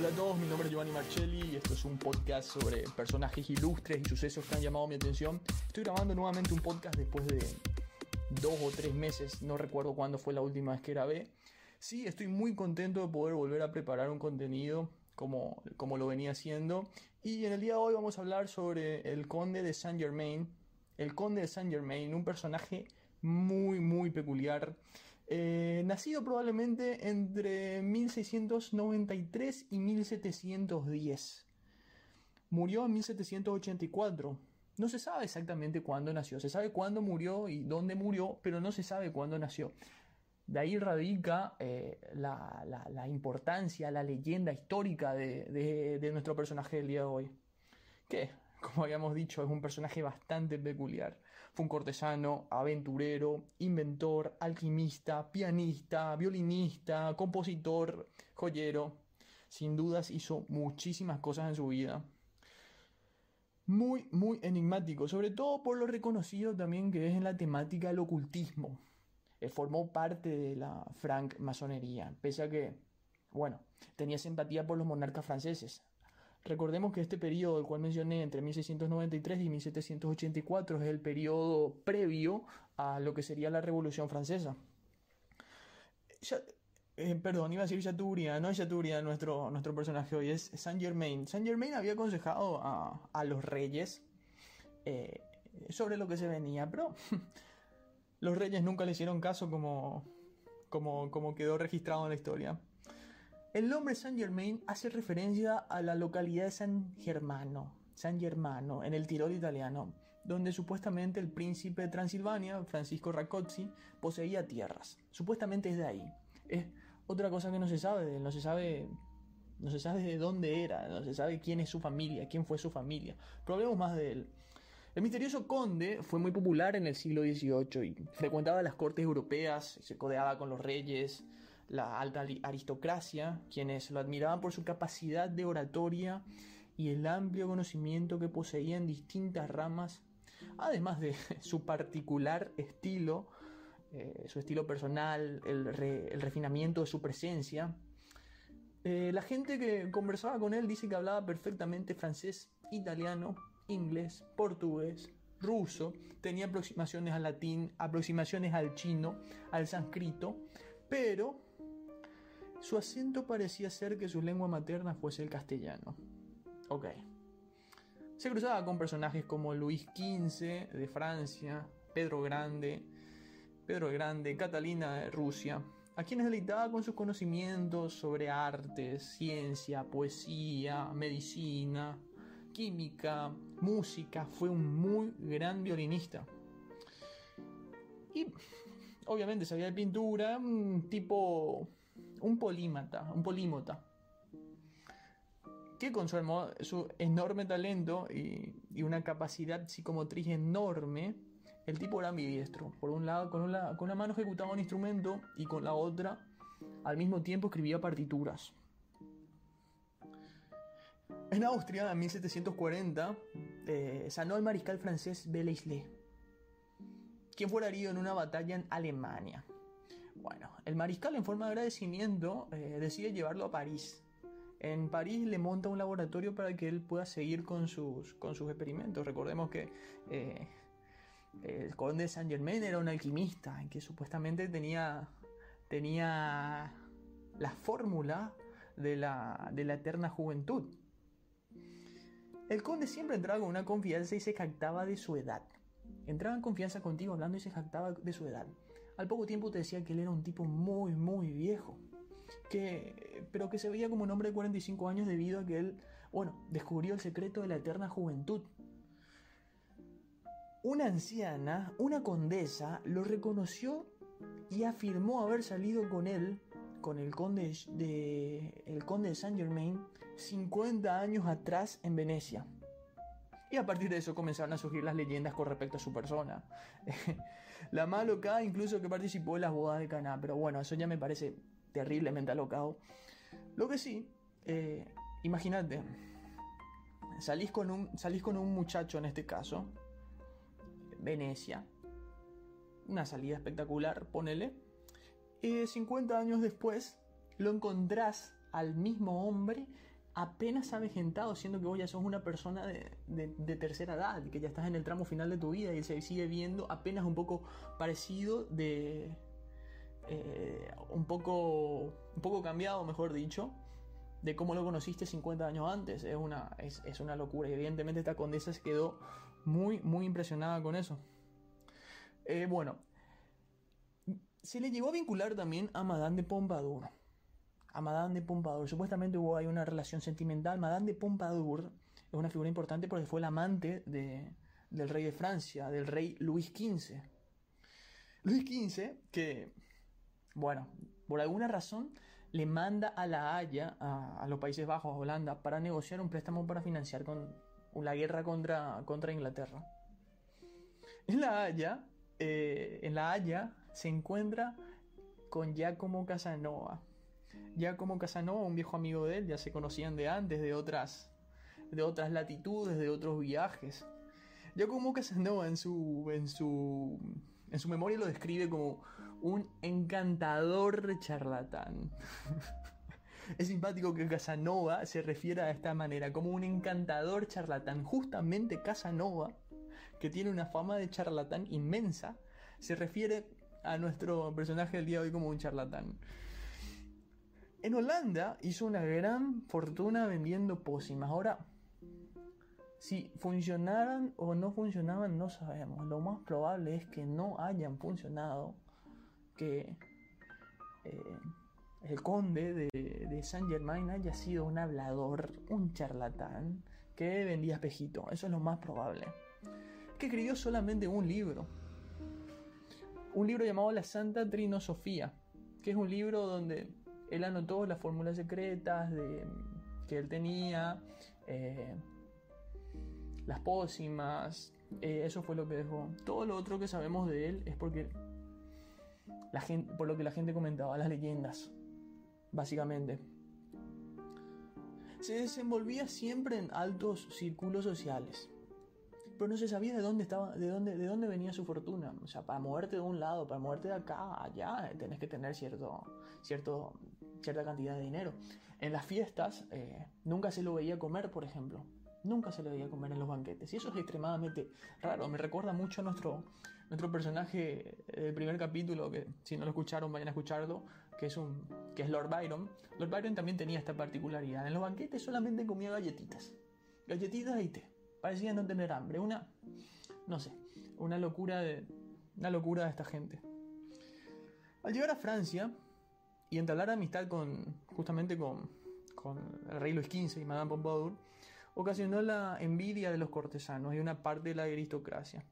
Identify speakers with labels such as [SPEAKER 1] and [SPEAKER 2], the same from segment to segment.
[SPEAKER 1] Hola a todos, mi nombre es Giovanni Marcelli y esto es un podcast sobre personajes ilustres y sucesos que han llamado mi atención. Estoy grabando nuevamente un podcast después de dos o tres meses, no recuerdo cuándo fue la última vez que grabé. Sí, estoy muy contento de poder volver a preparar un contenido como, como lo venía haciendo. Y en el día de hoy vamos a hablar sobre el conde de Saint Germain. El conde de Saint Germain, un personaje muy, muy peculiar. Eh, nacido probablemente entre 1693 y 1710. Murió en 1784. No se sabe exactamente cuándo nació. Se sabe cuándo murió y dónde murió, pero no se sabe cuándo nació. De ahí radica eh, la, importancia, la leyenda histórica de, de nuestro personaje del día de hoy. ¿Qué? como habíamos dicho, es un personaje bastante peculiar. Un cortesano, aventurero, inventor, alquimista, pianista, violinista, compositor, joyero. Sin dudas hizo muchísimas cosas en su vida. Muy, muy enigmático, sobre todo por lo reconocido también que es en la temática del ocultismo. Él formó parte de la francmasonería, pese a que, bueno, tenía simpatía por los monarcas franceses, Recordemos que este periodo, el cual mencioné entre 1693 y 1784, es el periodo previo a lo que sería la Revolución Francesa. Eh, perdón, iba a decir Chateaubriand, no es Chateaubriand nuestro, nuestro personaje hoy, es Saint Germain. Saint Germain había aconsejado a, los reyes eh, sobre lo que se venía, pero los reyes nunca le hicieron caso como, como, como quedó registrado en la historia. El nombre San Germain hace referencia a la localidad de San Germano, San Germano, en el Tirol italiano, donde supuestamente el príncipe de Transilvania, Francisco Raccozzi, poseía tierras. Supuestamente es de ahí. Es otra cosa que no se sabe no se sabe no se sabe de dónde era, no se sabe quién es su familia, quién fue su familia. Pero más de él. El misterioso conde fue muy popular en el siglo XVIII y frecuentaba las cortes europeas, se codeaba con los reyes, la alta aristocracia, quienes lo admiraban por su capacidad de oratoria y el amplio conocimiento que poseía en distintas ramas, además de su particular estilo, eh, su estilo personal, el, refinamiento de su presencia. Eh, la gente que conversaba con él dice que hablaba perfectamente francés, italiano, inglés, portugués, ruso, tenía aproximaciones al latín, aproximaciones al chino, al sánscrito, pero su acento parecía ser que su lengua materna fuese el castellano. Ok. Se cruzaba con personajes como Luis XV de Francia, Pedro Grande, Pedro Grande, Catalina de Rusia, a quienes deleitaba con sus conocimientos sobre arte, ciencia, poesía, medicina, química, música. Fue un muy gran violinista. Y obviamente sabía de pintura, un tipo un polímata, un polímota, que con su, enorme talento y, una capacidad psicomotriz enorme, el tipo era ambidiestro. Por un lado, con una, mano ejecutaba un instrumento y con la otra, al mismo tiempo, escribía partituras. En Austria, en 1740, eh, sanó al mariscal francés Belle quien fue herido en una batalla en Alemania. Bueno, el mariscal en forma de agradecimiento eh, decide llevarlo a París. En París le monta un laboratorio para que él pueda seguir con sus, con sus experimentos. Recordemos que eh, el conde de Saint Germain era un alquimista que supuestamente tenía, tenía la fórmula de la, de la eterna juventud. El conde siempre entraba con una confianza y se jactaba de su edad. Entraba en confianza contigo hablando y se jactaba de su edad. Al poco tiempo te decía que él era un tipo muy, muy viejo. Que, pero que se veía como un hombre de 45 años debido a que él, bueno, descubrió el secreto de la eterna juventud. Una anciana, una condesa, lo reconoció y afirmó haber salido con él, con el conde de, el conde de Saint Germain, 50 años atrás en Venecia. Y a partir de eso comenzaron a surgir las leyendas con respecto a su persona. la más alocada incluso que participó en las bodas de Caná, pero bueno, eso ya me parece terriblemente alocado. Lo que sí, eh, imagínate, salís con, un, salís con un muchacho en este caso, Venecia, una salida espectacular, ponele, y 50 años después lo encontrás al mismo hombre apenas avejentado, siendo que vos ya sos una persona de, tercera edad, que ya estás en el tramo final de tu vida y se sigue viendo apenas un poco parecido de... Eh, un, poco, un poco cambiado, mejor dicho, de cómo lo conociste 50 años antes. Es una, es, es una locura. Y evidentemente esta condesa se quedó muy, muy impresionada con eso. Eh, bueno, se le llegó a vincular también a Madame de Pompadour Madame de Pompadour. Supuestamente hubo ahí una relación sentimental. Madame de Pompadour es una figura importante porque fue la amante de, del rey de Francia, del rey Luis XV. Luis XV, que, bueno, por alguna razón le manda a La Haya, a, los Países Bajos, a Holanda, para negociar un préstamo para financiar la guerra contra, contra Inglaterra. En La Haya, eh, en La Haya se encuentra con Giacomo Casanova ya como Casanova, un viejo amigo de él, ya se conocían de antes, de otras, de otras latitudes, de otros viajes. Ya como Casanova en su, en su, en su memoria lo describe como un encantador charlatán. es simpático que Casanova se refiera a esta manera, como un encantador charlatán. Justamente Casanova, que tiene una fama de charlatán inmensa, se refiere a nuestro personaje del día de hoy como un charlatán. En Holanda hizo una gran fortuna vendiendo pócimas. Ahora, si funcionaran o no funcionaban, no sabemos. Lo más probable es que no hayan funcionado. Que eh, el conde de, de, Saint Germain haya sido un hablador, un charlatán, que vendía espejito. Eso es lo más probable. Que escribió solamente un libro. Un libro llamado La Santa Trinosofía. Que es un libro donde él anotó las fórmulas secretas que él tenía, eh, las pócimas, eh, eso fue lo que dejó. Todo lo otro que sabemos de él es porque la gente, por lo que la gente comentaba, las leyendas, básicamente. Se desenvolvía siempre en altos círculos sociales pero no se sabía de dónde estaba, de dónde, de dónde venía su fortuna. O sea, para moverte de un lado, para moverte de acá, allá, tenés que tener cierto, cierto, cierta cantidad de dinero. En las fiestas eh, nunca se lo veía comer, por ejemplo. Nunca se lo veía comer en los banquetes. Y eso es extremadamente raro. Me recuerda mucho a nuestro, nuestro personaje del primer capítulo, que si no lo escucharon, vayan a escucharlo, que es, un, que es Lord Byron. Lord Byron también tenía esta particularidad. En los banquetes solamente comía galletitas. Galletitas y té parecía no tener hambre. Una, no sé, una locura de, una locura de esta gente. Al llegar a Francia y entablar amistad con, justamente con, el rey Luis XV y Madame Pompadour, ocasionó la envidia de los cortesanos y una parte de la aristocracia.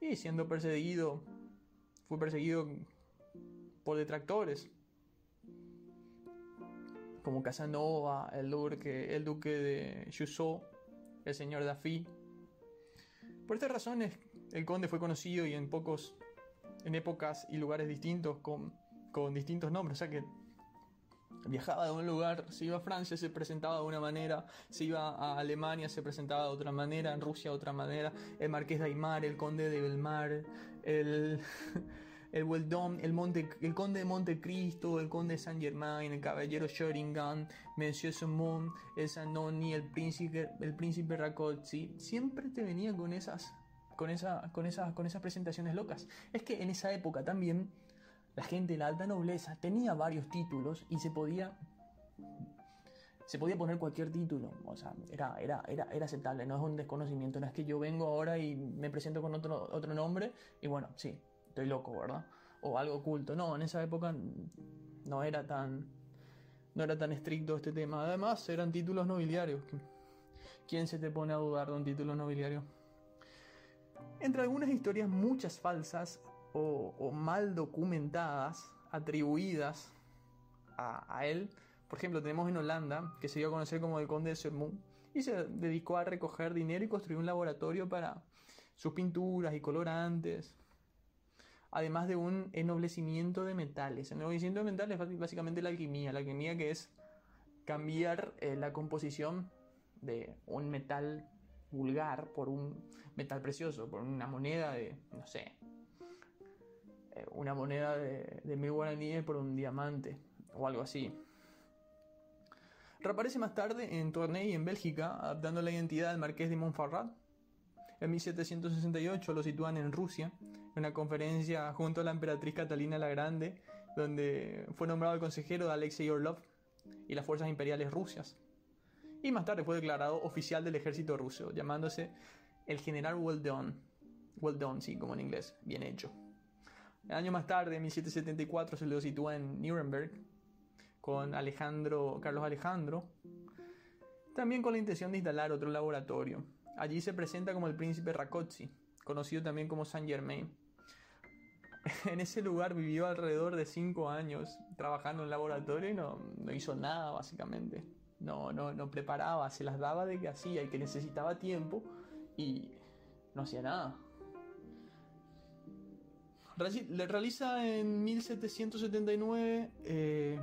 [SPEAKER 1] Y siendo perseguido, fue perseguido por detractores, como Casanova, el duque, el duque de Chousseau, el señor Daffy. Por estas razones, el conde fue conocido y en pocos, en épocas y lugares distintos con, con distintos nombres, o sea que viajaba de un lugar, se iba a Francia, se presentaba de una manera, se iba a Alemania, se presentaba de otra manera, en Rusia de otra manera, el marqués de Aymar, el conde de Belmar, el, el el, Monte, el conde de Montecristo, el conde de Saint Germain, el caballero Sheringham, Monsieur Saumon, el Sanoni, el príncipe, el príncipe Racozzi, siempre te venía con esas, con, esa, con, esas, con esas presentaciones locas. Es que en esa época también la gente de la alta nobleza tenía varios títulos y se podía se podía poner cualquier título, o sea, era, era, era, era aceptable, no es un desconocimiento, no es que yo vengo ahora y me presento con otro, otro nombre y bueno, sí, estoy loco, ¿verdad? O algo oculto. No, en esa época no era tan, no era tan estricto este tema. Además, eran títulos nobiliarios. ¿Quién se te pone a dudar de un título nobiliario? Entre algunas historias, muchas falsas o, mal documentadas, atribuidas a, él. Por ejemplo, tenemos en Holanda, que se dio a conocer como el conde de Sermont, y se dedicó a recoger dinero y construir un laboratorio para sus pinturas y colorantes, además de un ennoblecimiento de metales. El ennoblecimiento de metales es básicamente la alquimia, la alquimia que es cambiar eh, la composición de un metal vulgar por un metal precioso, por una moneda de, no sé, eh, una moneda de, de mil guaraníes por un diamante o algo así. Reaparece más tarde en Tournai en Bélgica, adaptando la identidad del marqués de Montferrat. En 1768 lo sitúan en Rusia, en una conferencia junto a la emperatriz Catalina la Grande, donde fue nombrado el consejero de Alexei Orlov y las fuerzas imperiales rusias. Y más tarde fue declarado oficial del ejército ruso, llamándose el general Well Done. Well done, sí, como en inglés, bien hecho. El año más tarde, en 1774, se lo sitúa en Nuremberg con Alejandro, Carlos Alejandro, también con la intención de instalar otro laboratorio. Allí se presenta como el príncipe Rakotsi, conocido también como Saint Germain. En ese lugar vivió alrededor de cinco años trabajando en laboratorio y no, no hizo nada básicamente. No, no, no preparaba, se las daba de que hacía y que necesitaba tiempo y no hacía nada. Le realiza en 1779 eh,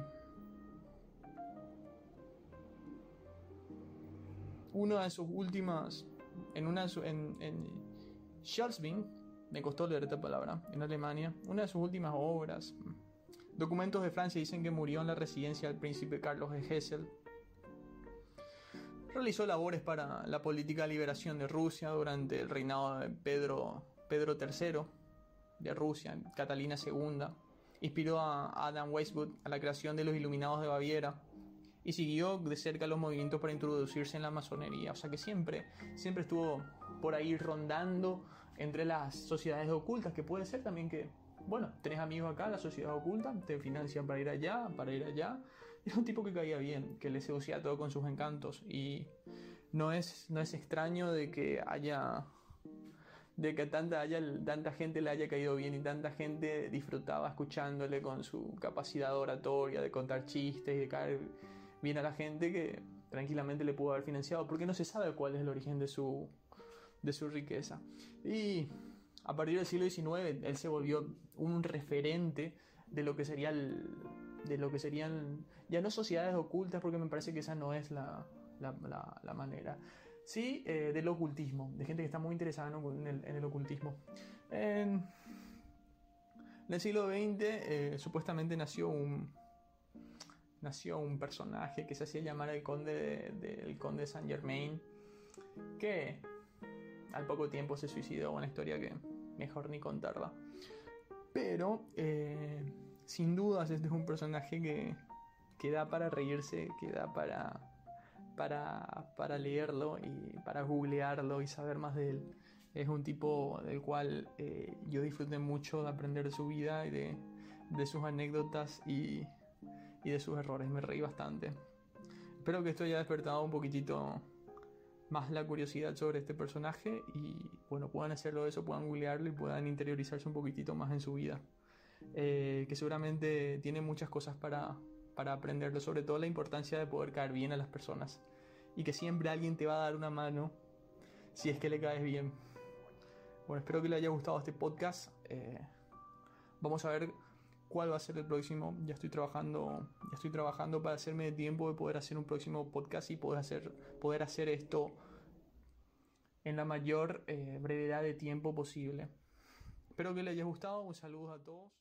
[SPEAKER 1] una de sus últimas, en una en, en Schalsbing, me costó leer esta palabra, en Alemania, una de sus últimas obras. Documentos de Francia dicen que murió en la residencia del príncipe Carlos de Hessel. Realizó labores para la política de liberación de Rusia durante el reinado de Pedro, Pedro III de Rusia, Catalina II. Inspiró a Adam Weishaupt a la creación de los Iluminados de Baviera y siguió de cerca los movimientos para introducirse en la masonería. O sea que siempre, siempre estuvo por ahí rondando entre las sociedades ocultas, que puede ser también que, bueno, tenés amigos acá, la sociedad oculta, te financian para ir allá, para ir allá. Era un tipo que caía bien, que le seducía todo con sus encantos y no es, no es extraño de que haya de que tanta, haya, tanta gente le haya caído bien y tanta gente disfrutaba escuchándole con su capacidad oratoria de contar chistes y de caer bien a la gente que tranquilamente le pudo haber financiado porque no se sabe cuál es el origen de su, de su riqueza. Y a partir del siglo XIX él se volvió un referente de lo que sería de lo que serían ya no sociedades ocultas porque me parece que esa no es la, la, manera sí eh, del ocultismo de gente que está muy interesada en, el, ocultismo en, el siglo XX eh, supuestamente nació un nació un personaje que se hacía llamar el conde del conde Saint Germain que al poco tiempo se suicidó, una historia que mejor ni contarla. Pero, eh, sin dudas, este es un personaje que, que da para reírse, que da para, para, para leerlo y para googlearlo y saber más de él. Es un tipo del cual eh, yo disfruté mucho de aprender de su vida y de, de sus anécdotas y, y de sus errores. Me reí bastante. Espero que esto haya despertado un poquitito más la curiosidad sobre este personaje y bueno, puedan hacerlo eso, puedan googlearlo y puedan interiorizarse un poquitito más en su vida. Eh, que seguramente tiene muchas cosas para, para aprenderlo, sobre todo la importancia de poder caer bien a las personas y que siempre alguien te va a dar una mano si es que le caes bien. Bueno, espero que le haya gustado este podcast. Eh, vamos a ver cuál va a ser el próximo. Ya estoy trabajando, ya estoy trabajando para hacerme de tiempo de poder hacer un próximo podcast y poder hacer, poder hacer esto en la mayor eh, brevedad de tiempo posible. Espero que les haya gustado. Un saludo a todos.